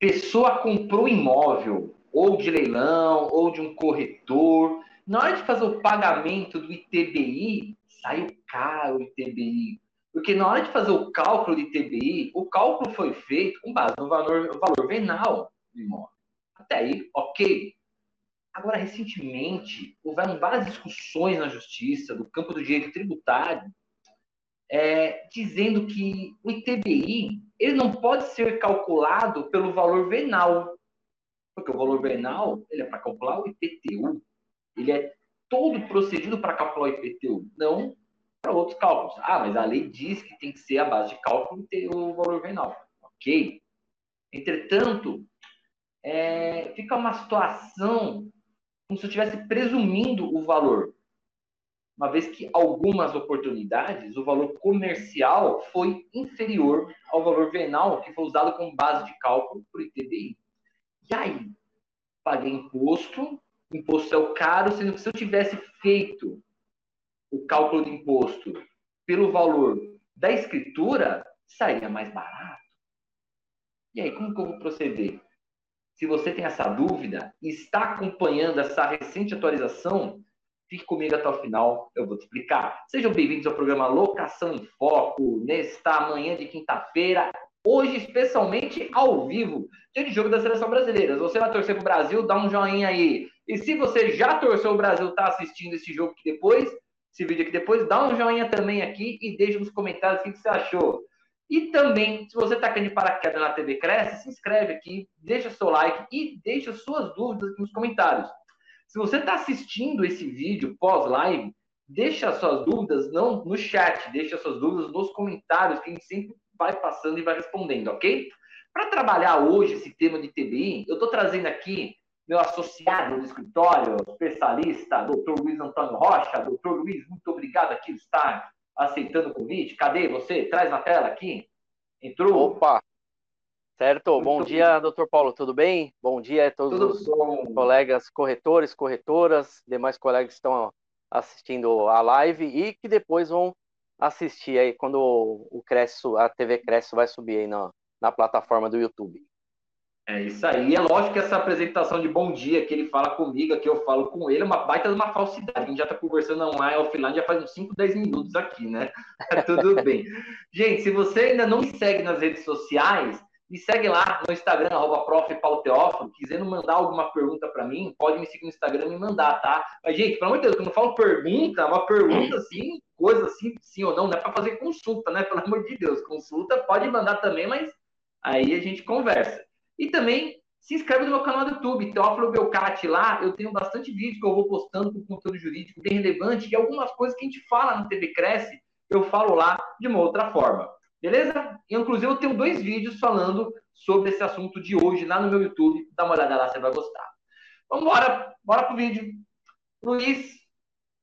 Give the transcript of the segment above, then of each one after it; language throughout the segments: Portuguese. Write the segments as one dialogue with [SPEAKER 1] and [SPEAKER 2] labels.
[SPEAKER 1] pessoa comprou imóvel, ou de leilão, ou de um corretor. Na hora de fazer o pagamento do ITBI, saiu caro o ITBI. Porque na hora de fazer o cálculo de ITBI, o cálculo foi feito com base no valor, no valor venal do imóvel. Até aí, ok. Agora, recentemente, houveram várias discussões na justiça, do campo do direito tributário, é, dizendo que o ITBI ele não pode ser calculado pelo valor venal, porque o valor venal ele é para calcular o IPTU, ele é todo procedido para calcular o IPTU, não para outros cálculos. Ah, mas a lei diz que tem que ser a base de cálculo ter o valor venal. Ok. Entretanto, é, fica uma situação como se eu estivesse presumindo o valor. Uma vez que algumas oportunidades, o valor comercial foi inferior ao valor venal que foi usado como base de cálculo para o ITBI. E aí? Paguei imposto, imposto é o caro, sendo que se eu tivesse feito o cálculo de imposto pelo valor da escritura, sairia mais barato. E aí, como que eu vou proceder? Se você tem essa dúvida e está acompanhando essa recente atualização, fique comigo até o final, eu vou te explicar. Sejam bem-vindos ao programa Locação em Foco, nesta manhã de quinta-feira, hoje especialmente ao vivo, dia de jogo da Seleção Brasileira. Se você vai torcer para o Brasil, dá um joinha aí. E se você já torceu o Brasil, está assistindo esse jogo aqui depois, esse vídeo aqui depois, dá um joinha também aqui e deixa nos comentários o que você achou. E também, se você está de paraquedas na TV Cresce, se inscreve aqui, deixa seu like e deixa suas dúvidas aqui nos comentários. Se você está assistindo esse vídeo pós-live, deixa suas dúvidas não no chat, deixa suas dúvidas nos comentários, que a gente sempre vai passando e vai respondendo, ok? Para trabalhar hoje esse tema de TBI, eu estou trazendo aqui meu associado do escritório, especialista, doutor Luiz Antônio Rocha. Doutor Luiz, muito obrigado aqui por estar aceitando o convite. Cadê você? Traz na tela aqui. Entrou?
[SPEAKER 2] Opa! Certo, bom dia, doutor Paulo, tudo bem? Bom dia a todos tudo os bom. colegas corretores, corretoras, demais colegas que estão assistindo a live e que depois vão assistir aí quando o Cresce, a TV Cresce vai subir aí na, na plataforma do YouTube.
[SPEAKER 1] É isso aí. É lógico que essa apresentação de bom dia que ele fala comigo, que eu falo com ele, é uma baita de uma falsidade. A gente já está conversando online, offline, já faz uns 5, 10 minutos aqui, né? É tudo bem. Gente, se você ainda não me segue nas redes sociais, me segue lá no Instagram, arroba prof. Paulo Teófilo. Quiserem mandar alguma pergunta para mim, pode me seguir no Instagram e me mandar, tá? Mas, gente, pelo amor de Deus, quando eu falo pergunta, uma pergunta assim, coisa assim, sim ou não, não é para fazer consulta, né? Pelo amor de Deus, consulta pode mandar também, mas aí a gente conversa. E também se inscreve no meu canal do YouTube, Teófilo Belcati. Lá eu tenho bastante vídeo que eu vou postando com conteúdo jurídico bem relevante e algumas coisas que a gente fala no TV Cresce, eu falo lá de uma outra forma. Beleza? Inclusive, eu tenho dois vídeos falando sobre esse assunto de hoje lá no meu YouTube. Dá uma olhada lá, você vai gostar. Vamos embora, bora pro vídeo. Luiz,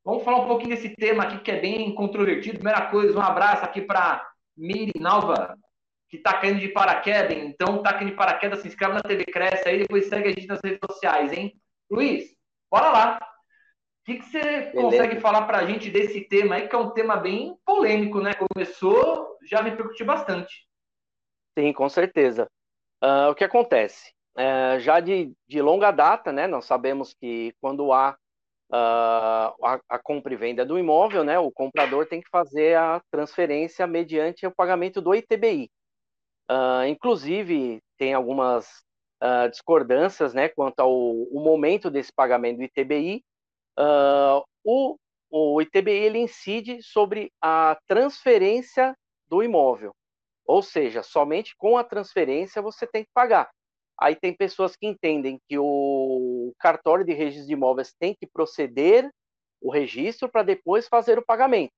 [SPEAKER 1] vamos falar um pouquinho desse tema aqui que é bem controvertido. Primeira coisa, um abraço aqui para Miri Nalva, que está caindo de paraquedas, então tá caindo de paraquedas, se inscreve na TV Cresce aí, depois segue a gente nas redes sociais, hein? Luiz, bora lá. O que, que você Beleza. consegue falar para a gente desse tema aí, que é um tema bem polêmico, né? Começou, já repercutiu bastante.
[SPEAKER 2] Sim, com certeza. Uh, o que acontece? Uh, já de, de longa data, né? Nós sabemos que quando há uh, a, a, compra e venda do imóvel, né? O comprador tem que fazer a transferência mediante o pagamento do ITBI. Uh, inclusive, tem algumas discordâncias né, quanto ao momento desse pagamento do ITBI. O, o ITBI ele incide sobre a transferência do imóvel, ou seja, somente com a transferência você tem que pagar. Aí tem pessoas que entendem que o cartório de registro de imóveis tem que proceder o registro para depois fazer o pagamento.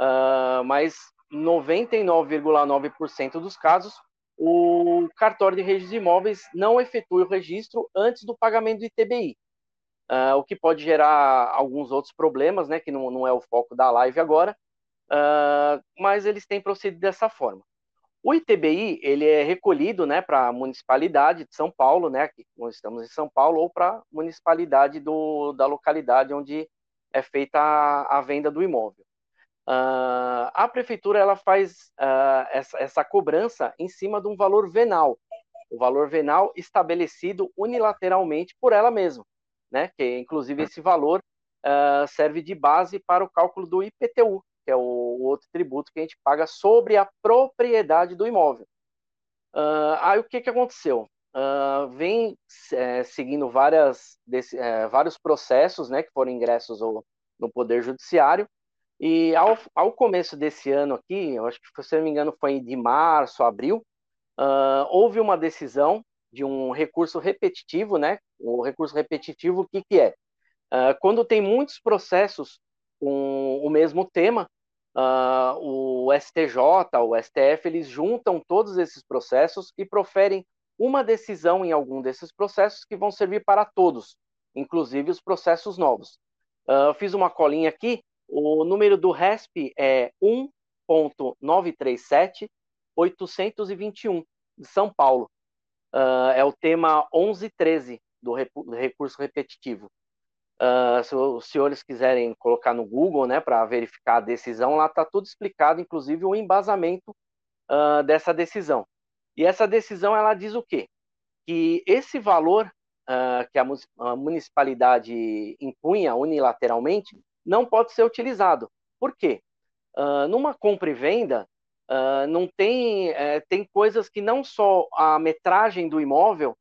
[SPEAKER 2] Uh, mas 99,9% dos casos, o cartório de registro de imóveis não efetua o registro antes do pagamento do ITBI, uh, o que pode gerar alguns outros problemas, né, que não, não é o foco da live agora, uh, mas eles têm procedido dessa forma. O ITBI ele é recolhido, né, para a municipalidade de São Paulo, né, aqui nós estamos em São Paulo, ou para a municipalidade do, da localidade onde é feita a, a venda do imóvel. Uh, a prefeitura ela faz uh, essa, essa, cobrança em cima de um valor venal. o valor venal estabelecido unilateralmente por ela mesma, né? Que inclusive esse valor uh, serve de base para o cálculo do IPTU, que é o, outro tributo que a gente paga sobre a propriedade do imóvel. Uh, aí o que, que aconteceu? Uh, vem é, seguindo várias, desse, é, vários processos né, que foram ingressos no Poder Judiciário, e ao, ao começo desse ano aqui, eu acho que, se não me engano, foi de março, abril, uh, houve uma decisão de um recurso repetitivo, né? O recurso repetitivo, o que, que é? Uh, quando tem muitos processos com o mesmo tema, uh, o STJ, o STF, eles juntam todos esses processos e proferem uma decisão em algum desses processos que vão servir para todos, inclusive os processos novos. Uh, fiz uma colinha aqui, o número do RESP é 1.937-821, de São Paulo. Uh, é o tema 1113 do, do recurso repetitivo. Uh, se os senhores quiserem colocar no Google, né, para verificar a decisão, lá está tudo explicado, inclusive o embasamento uh, dessa decisão. E essa decisão ela diz o quê? Que esse valor que a municipalidade impunha unilateralmente não pode ser utilizado. Por quê? Uh, numa compra e venda, uh, não tem, uh, tem coisas que não só a metragem do imóvel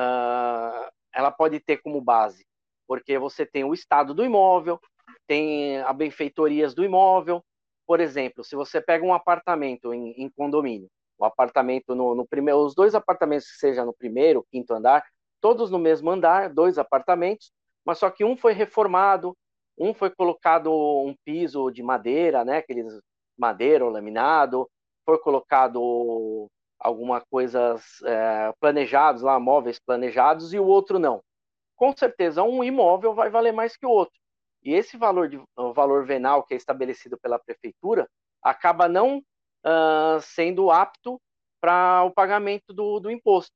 [SPEAKER 2] ah, ela pode ter como base, porque você tem o estado do imóvel, tem a benfeitorias do imóvel. Por exemplo, se você pega um apartamento em, em condomínio, o apartamento no, no, primeiro, os dois apartamentos que seja no primeiro, quinto andar, todos no mesmo andar, dois apartamentos, mas só que um foi reformado, um foi colocado um piso de madeira, né, aqueles madeira ou laminado, foi colocado alguma coisas é, planejados lá, móveis planejados, e o outro não. Com certeza, um imóvel vai valer mais que o outro. E esse valor, de, valor venal que é estabelecido pela prefeitura acaba não uh, sendo apto para o pagamento do, do, imposto.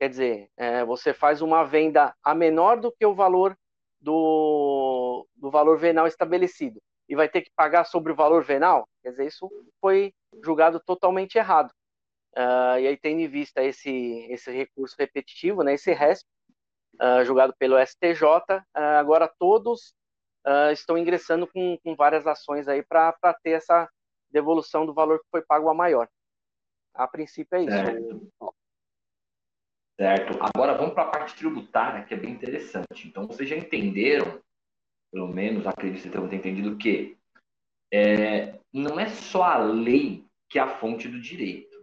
[SPEAKER 2] Quer dizer, é, você faz uma venda a menor do que o valor do, do valor venal estabelecido e vai ter que pagar sobre o valor venal, quer dizer, isso foi julgado totalmente errado. Uh, e aí, tendo em vista esse, esse recurso repetitivo, né, esse RESP, uh, julgado pelo STJ, uh, ah, agora todos estão ingressando com, com várias ações aí para ter essa devolução do valor que foi pago a maior. A princípio é isso.
[SPEAKER 1] É. Certo. Agora vamos para a parte tributária, que é bem interessante. Então, vocês já entenderam, pelo menos acredito que tenham entendido, que é, não é só a lei que é a fonte do direito.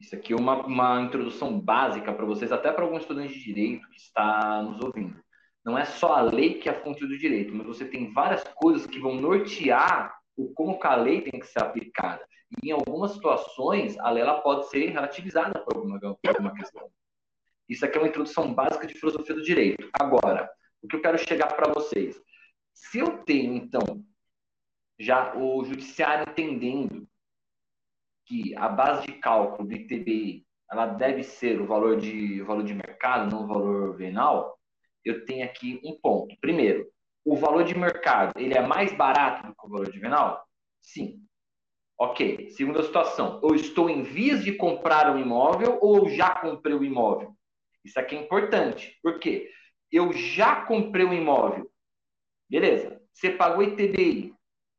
[SPEAKER 1] Isso aqui é uma, uma introdução básica para vocês, até para algum estudante de direito que está nos ouvindo. Não é só a lei que é a fonte do direito, mas você tem várias coisas que vão nortear o como que a lei tem que ser aplicada. E em algumas situações, a lei ela pode ser relativizada por alguma, por alguma questão. Isso aqui é uma introdução básica de filosofia do direito. Agora, o que eu quero chegar para vocês. Se eu tenho, então, já o judiciário entendendo que a base de cálculo do ITBI ela deve ser o valor de, o valor de mercado, não o valor venal, eu tenho aqui um ponto. Primeiro, o valor de mercado ele é mais barato do que o valor de venal? Sim. Ok. Segunda situação, eu estou em vias de comprar um imóvel ou já comprei o imóvel? Isso aqui é importante. Por quê? Eu já comprei um imóvel. Beleza. Você pagou ITBI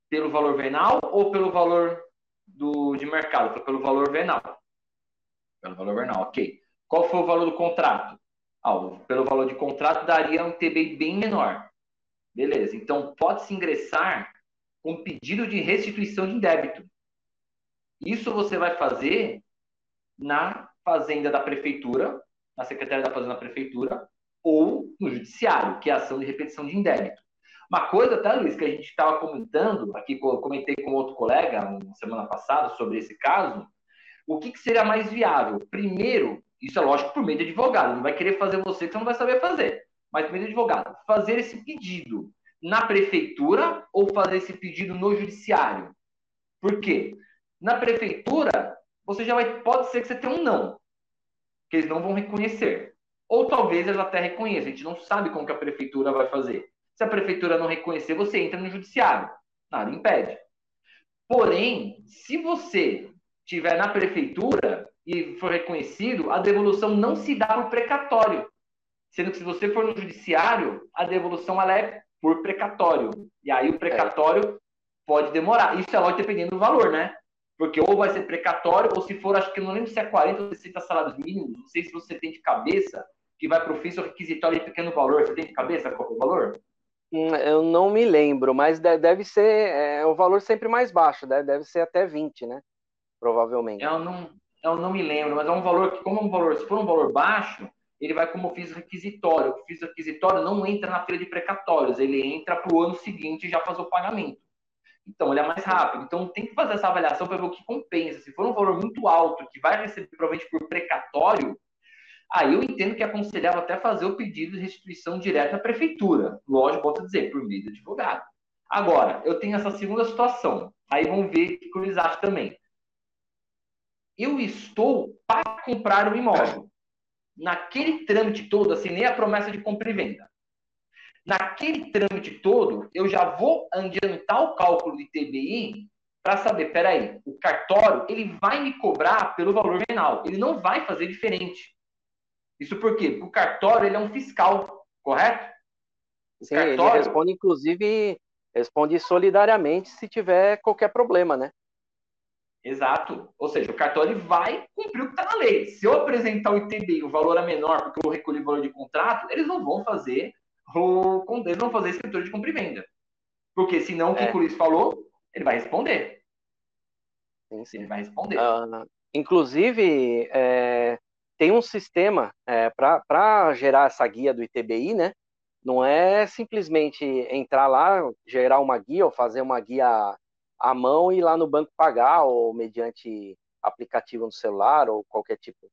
[SPEAKER 1] pelo valor venal ou pelo valor do, de mercado? Foi pelo valor venal. Pelo valor venal, ok. Qual foi o valor do contrato? Ah, pelo valor de contrato daria um TBI bem menor. Beleza. Então, pode-se ingressar com pedido de restituição de débito. Isso você vai fazer na fazenda da prefeitura na Secretaria da Fazenda da Prefeitura ou no Judiciário, que é a ação de repetição de indébito. Uma coisa, tá, Luiz, que a gente estava comentando, aqui comentei com outro colega na semana passada sobre esse caso, o que, que seria mais viável? Primeiro, isso é lógico por meio de advogado, não vai querer fazer você que você não vai saber fazer, mas por meio de advogado, fazer esse pedido na prefeitura ou fazer esse pedido no judiciário? Por quê? Na prefeitura, você já vai, pode ser que você tenha um não, que eles não vão reconhecer. Ou talvez eles até reconheçam, a gente não sabe como que a prefeitura vai fazer. Se a prefeitura não reconhecer, você entra no judiciário. Nada impede. Porém, se você tiver na prefeitura, e for reconhecido, a devolução não se dá por precatório. Sendo que se você for no judiciário, a devolução ela é por precatório. E aí o precatório é. pode demorar. Isso é lógico dependendo do valor, né? Porque ou vai ser precatório, ou se for, acho que não lembro se é 40 ou 60 salários mínimos, não sei se você tem de cabeça, que vai para o ofício requisitório de pequeno valor. Você tem de cabeça qual é o valor?
[SPEAKER 2] Hum, eu não me lembro, mas deve ser é, o valor sempre mais baixo, deve, ser até 20, né? Provavelmente.
[SPEAKER 1] Eu não, eu não me lembro, mas é um valor que, como é um valor, se for um valor baixo, ele vai como ofício requisitório. O ofício requisitório não entra na feira de precatórios, ele entra para o ano seguinte e já faz o pagamento. Então, ele é mais rápido. Então, tem que fazer essa avaliação para ver o que compensa. Se for um valor muito alto, que vai receber provavelmente por precatório, aí eu entendo que é aconselhável até fazer o pedido de restituição direta à prefeitura. Lógico, a dizer, por meio do advogado. Agora, eu tenho essa segunda situação. Aí vamos ver o que eles acham também. Eu estou para comprar um imóvel naquele trâmite todo, assinei a promessa de compra e venda. Naquele trâmite todo, eu já vou adiantar o cálculo de TBI para saber, peraí, o cartório, ele vai me cobrar pelo valor venal, ele não vai fazer diferente. Isso por quê? Porque o cartório, ele é um fiscal, correto?
[SPEAKER 2] O Sim, cartório... ele responde, inclusive, responde solidariamente se tiver qualquer problema, né?
[SPEAKER 1] Exato. Ou seja, o cartório vai cumprir o que está na lei. Se eu apresentar o ITBI, o valor é menor porque eu recolhi o valor de contrato, eles não vão fazer o eles vão fazer escritura de compra e venda. Porque senão o que é. o Luiz falou, ele vai responder.
[SPEAKER 2] Sim, sim. Ele vai responder. Uh, inclusive, é, tem um sistema é, para gerar essa guia do ITBI, né? Não é simplesmente entrar lá, gerar uma guia ou fazer uma guia à mão e ir lá no banco pagar, ou mediante aplicativo no celular, ou qualquer tipo.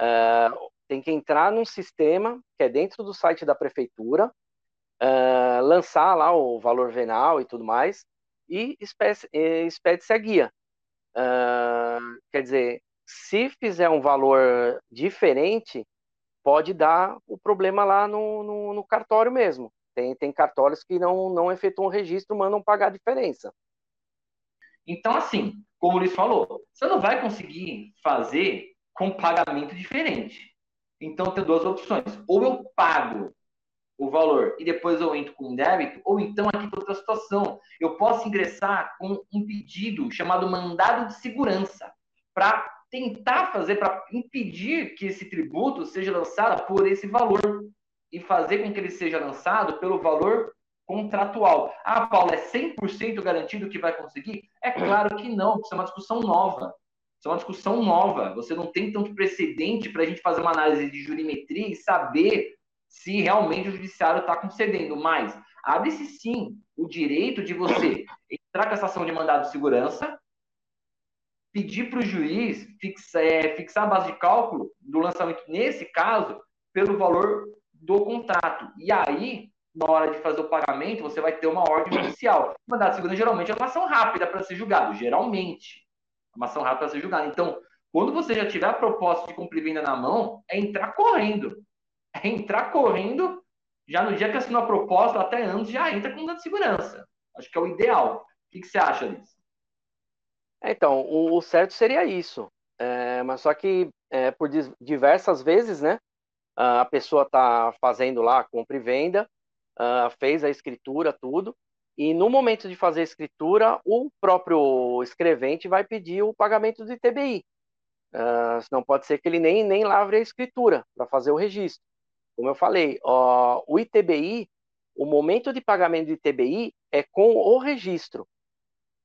[SPEAKER 2] Uh, tem que entrar num sistema que é dentro do site da prefeitura, uh, lançar lá o valor venal e tudo mais, e expede-se a guia. Uh, quer dizer, se fizer um valor diferente, pode dar o problema lá no, no, no cartório mesmo. Tem, tem cartórios que não, não efetuam registro, mandam pagar a diferença.
[SPEAKER 1] Então, assim, como o Luiz falou, você não vai conseguir fazer com pagamento diferente. Então, tem duas opções. Ou eu pago o valor e depois eu entro com débito, ou então aqui tem outra situação. Eu posso ingressar com um pedido chamado mandado de segurança para tentar fazer, para impedir que esse tributo seja lançado por esse valor e fazer com que ele seja lançado pelo valor contratual. Ah, Paulo, é 100% garantido que vai conseguir? É claro que não, isso é uma discussão nova. Isso é uma discussão nova. Você não tem tanto precedente para a gente fazer uma análise de jurimetria e saber se realmente o judiciário está concedendo. Mas abre-se sim o direito de você entrar com essa ação de mandado de segurança, pedir para o juiz fixar, é, fixar a base de cálculo do lançamento, nesse caso, pelo valor do contrato. E aí, na hora de fazer o pagamento, você vai ter uma ordem judicial. Mandado de segurança geralmente é uma ação rápida para ser julgado, geralmente. É uma ação rápida para ser julgada. Então, quando você já tiver a proposta de cumprir venda na mão, é entrar correndo. É entrar correndo, já no dia que assinou a proposta, até antes, já entra com mandado de segurança. Acho que é o ideal. O que, que você acha disso?
[SPEAKER 2] É, então, o, o, certo seria isso. É, mas só que é, por diversas vezes, né? A pessoa está fazendo lá compra e venda, uh, fez a escritura, tudo, e no momento de fazer a escritura, o próprio escrevente vai pedir o pagamento do ITBI. Uh, senão pode ser que ele nem, nem lavre a escritura para fazer o registro. Como eu falei, uh, o ITBI, o momento de pagamento do ITBI é com o registro.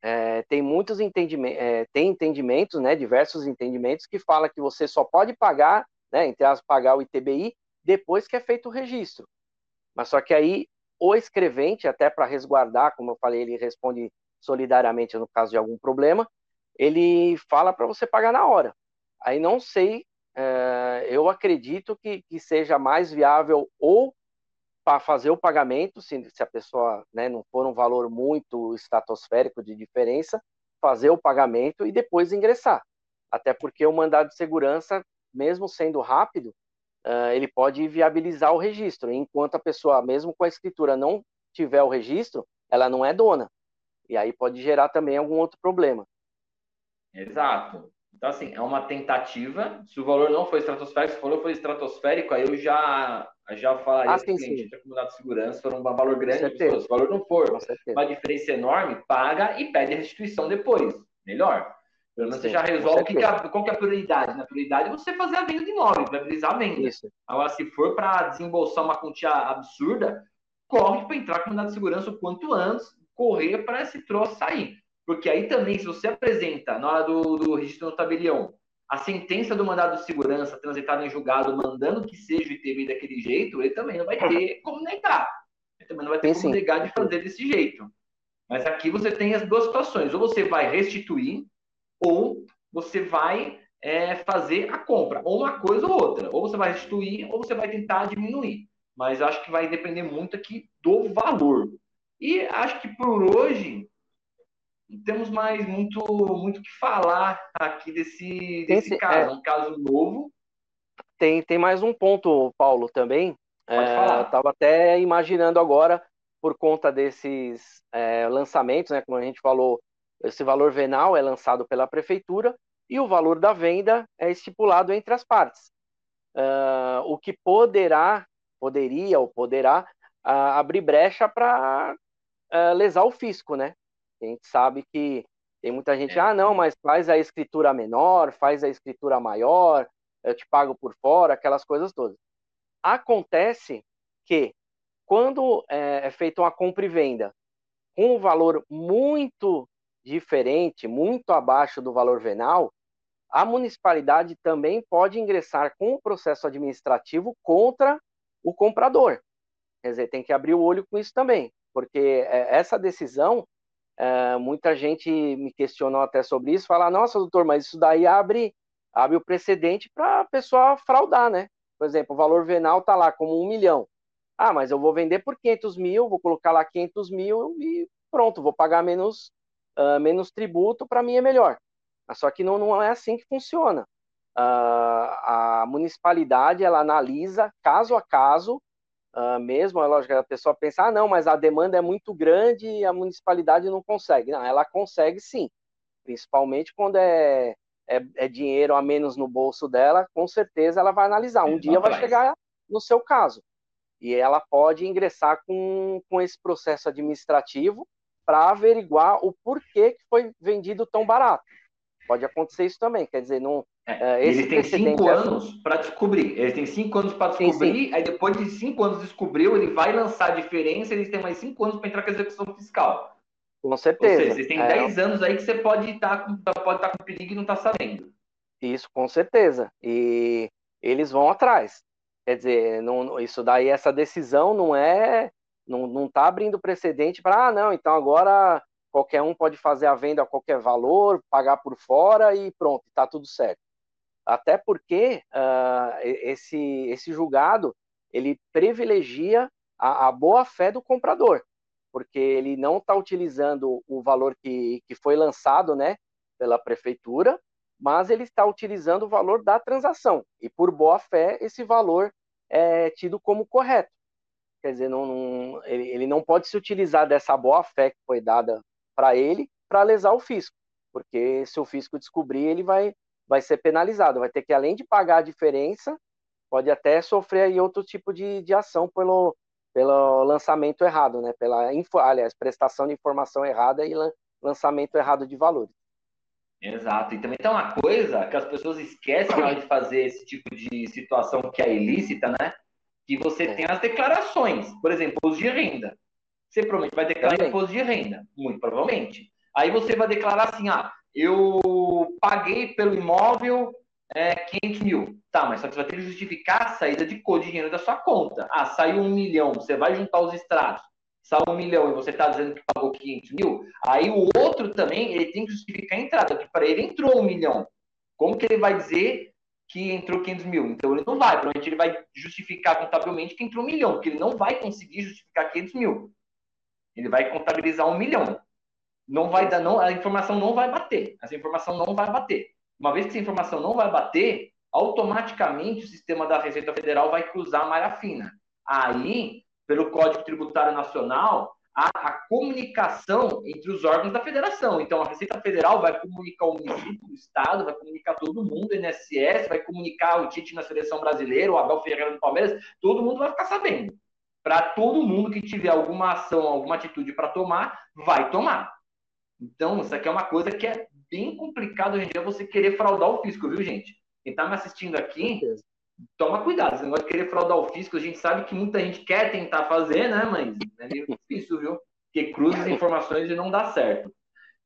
[SPEAKER 2] É, tem muitos entendimentos, é, tem entendimentos, né, diversos entendimentos que fala que você só pode pagar, né, entre as pagar o ITBI depois que é feito o registro. Mas só que aí o escrevente, até para resguardar, como eu falei, ele responde solidariamente no caso de algum problema, ele fala para você pagar na hora. Aí não sei, é, eu acredito que, que seja mais viável ou para fazer o pagamento, se, se a pessoa né, não for um valor muito estratosférico de diferença, fazer o pagamento e depois ingressar. Até porque o mandado de segurança, mesmo sendo rápido, uh, ele pode viabilizar o registro, enquanto a pessoa, mesmo com a escritura, não tiver o registro, ela não é dona. E aí pode gerar também algum outro problema.
[SPEAKER 1] Exato. Então, assim, é uma tentativa. Se o valor não for estratosférico, se o valor for estratosférico, aí eu já, já falaria ah, cliente, entra com dado de segurança, for um valor grande, se o valor não for, uma diferença enorme, paga e pede restituição depois. Melhor. Pelo menos você já resolve que que é, qual que é a prioridade. Na prioridade é você fazer a venda de imóvel, viabilizar a venda. Isso. Agora, se for para desembolsar uma quantia absurda, corre para entrar com de segurança o quanto antes, correr para esse troço sair. Porque aí também, se você apresenta, na hora do, do registro no tabelião, a sentença do mandado de segurança transitada em julgado, mandando que seja o ITB daquele jeito, ele também não vai ter como negar. Ele também não vai ter como negar de fazer desse jeito. Mas aqui você tem as duas situações. Ou você vai restituir, ou você vai é, fazer a compra. Ou uma coisa ou outra. Ou você vai restituir, ou você vai tentar diminuir. Mas acho que vai depender muito aqui do valor. E acho que por hoje não temos mais muito muito que falar aqui desse, desse caso. É, um caso novo.
[SPEAKER 2] Tem, tem mais um ponto, Paulo, também. É, Estava até imaginando agora, por conta desses é, lançamentos, né, como a gente falou, esse valor venal é lançado pela prefeitura e o valor da venda é estipulado entre as partes. Uh, o que poderá, poderia ou poderá uh, abrir brecha para uh, lesar o fisco, né? A gente sabe que tem muita gente, é. ah, não, mas faz a escritura menor, faz a escritura maior, eu te pago por fora, aquelas coisas todas. Acontece que quando é, é feita uma compra e venda com um valor muito diferente, muito abaixo do valor venal, a municipalidade também pode ingressar com o processo administrativo contra o comprador. Quer dizer, tem que abrir o olho com isso também, porque é, essa decisão é, muita gente me questionou até sobre isso, falar, nossa, doutor, mas isso daí abre, abre o precedente para a pessoa fraudar, né? Por exemplo, o valor venal está lá como um milhão. Ah, mas eu vou vender por 500 mil, vou colocar lá 500 mil e pronto, vou pagar menos, uh, menos tributo, para mim é melhor. Só que não, não é assim que funciona. Uh, a municipalidade, ela analisa caso a caso Uh, mesmo, é lógico, a pessoa pensa, ah, não, mas a demanda é muito grande e a municipalidade não consegue. Não, ela consegue sim, principalmente quando é, é, é dinheiro a menos no bolso dela, com certeza ela vai analisar. Um é, dia vai chegar no seu caso. E ela pode ingressar com, com esse processo administrativo para averiguar o porquê que foi vendido tão barato. Pode acontecer isso também, quer dizer, não,
[SPEAKER 1] é, eles têm cinco é anos para descobrir. Eles têm cinco anos para descobrir. Sim, sim. Aí depois de cinco anos descobriu, ele vai lançar a diferença. Eles têm mais cinco anos para entrar com a execução fiscal.
[SPEAKER 2] Com certeza. Ou seja,
[SPEAKER 1] vocês têm é... dez anos aí que você pode estar com, pode estar com perigo e não está sabendo.
[SPEAKER 2] Isso, com certeza. E eles vão atrás. Quer dizer, não, isso daí, essa decisão não é, não, não tá abrindo precedente para, ah, não, então agora qualquer um pode fazer a venda a qualquer valor, pagar por fora e pronto, está tudo certo até porque uh, esse, esse julgado ele privilegia a, a boa fé do comprador, porque ele não está utilizando o valor que, que foi lançado né, pela prefeitura, mas ele está utilizando o valor da transação, e por boa fé esse valor é tido como correto. Quer dizer, não, não, ele, ele não pode se utilizar dessa boa fé que foi dada para ele para lesar o fisco, porque se o fisco descobrir, ele vai vai ser penalizado, vai ter que, além de pagar a diferença, pode até sofrer aí outro tipo de, de ação pelo, pelo lançamento errado, né? Pela, aliás, prestação de informação errada e lançamento errado de valores.
[SPEAKER 1] Exato. E também tem uma coisa que as pessoas esquecem na hora de fazer esse tipo de situação que é ilícita, né? Que você é. tem as declarações. Por exemplo, imposto de renda. Você provavelmente vai declarar também. imposto de renda, muito provavelmente. Aí você vai declarar assim, ah, eu paguei pelo imóvel é, 500 mil. Tá, mas só que você vai ter que justificar a saída de cor de dinheiro da sua conta. Ah, saiu um milhão, você vai juntar os extratos. Saiu um milhão e você está dizendo que pagou 500 mil. Aí o outro também, ele tem que justificar a entrada, que para ele entrou um milhão. Como que ele vai dizer que entrou 500 mil? Então ele não vai, provavelmente ele vai justificar contabilmente que entrou um milhão, porque ele não vai conseguir justificar 500 mil. Ele vai contabilizar um milhão não vai dar, não, a informação não vai bater. Essa informação não vai bater. Uma vez que essa informação não vai bater, automaticamente o sistema da Receita Federal vai cruzar a malha fina. Aí, pelo Código Tributário Nacional, a, a, comunicação entre os órgãos da federação. Então, a Receita Federal vai comunicar o município, o Estado, vai comunicar todo mundo, o INSS, vai comunicar o Tite na seleção brasileira, o Abel Ferreira no Palmeiras, todo mundo vai ficar sabendo. Para todo mundo que tiver alguma ação, alguma atitude para tomar, vai tomar. Então, isso aqui é uma coisa que é bem complicado hoje em dia você querer fraudar o fisco, viu, gente? Quem está me assistindo aqui, toma cuidado. Esse negócio de querer fraudar o fisco, a gente sabe que muita gente quer tentar fazer, né? Mas é meio difícil, viu? Porque cruza as informações e não dá certo.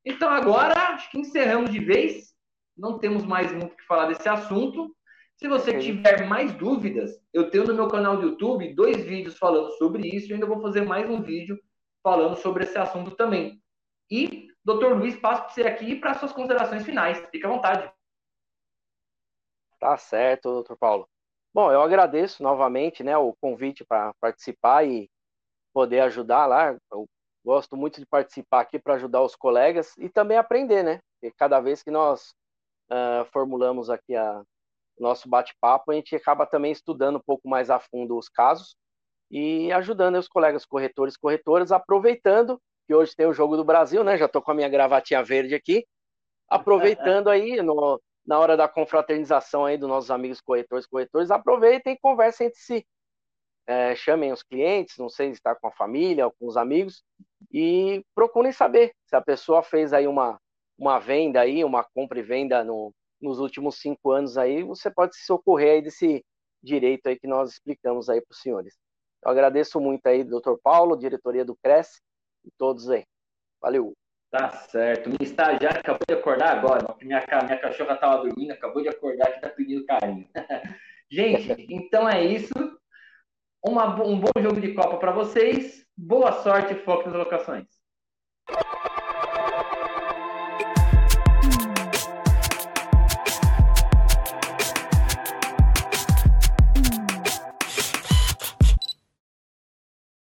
[SPEAKER 1] Então, agora, acho que encerramos de vez. Não temos mais muito o que falar desse assunto. Se você tiver mais dúvidas, eu tenho no meu canal do YouTube dois vídeos falando sobre isso e ainda vou fazer mais um vídeo falando sobre esse assunto também. E, doutor Luiz, passo para você aqui para suas considerações finais. Fique à vontade.
[SPEAKER 2] Tá certo, doutor Paulo. Bom, eu agradeço novamente né, o convite para participar e poder ajudar lá. Eu gosto muito de participar aqui para ajudar os colegas e também aprender, né? Porque cada vez que nós uh, formulamos aqui a, nosso bate-papo, a gente acaba também estudando um pouco mais a fundo os casos e ajudando os colegas corretores corretoras, aproveitando que hoje tem o Jogo do Brasil, né? Já estou com a minha gravatinha verde aqui, aproveitando aí no, na hora da confraternização aí dos nossos amigos corretores, corretores, aproveitem e conversem entre si. É, chamem os clientes, não sei se está com a família ou com os amigos, e procurem saber se a pessoa fez aí uma, uma venda aí, uma compra e venda no, nos últimos cinco anos aí, você pode se socorrer aí desse direito aí que nós explicamos aí para os senhores. Eu agradeço muito aí, doutor Paulo, diretoria do Cresce, e todos aí. Valeu!
[SPEAKER 1] Tá certo. Minha estagiária acabou de acordar agora. Minha, minha cachorra estava dormindo, acabou de acordar e está pedindo carinho. Gente, então é isso. Uma, um bom jogo de Copa para vocês. Boa sorte e foco nas locações.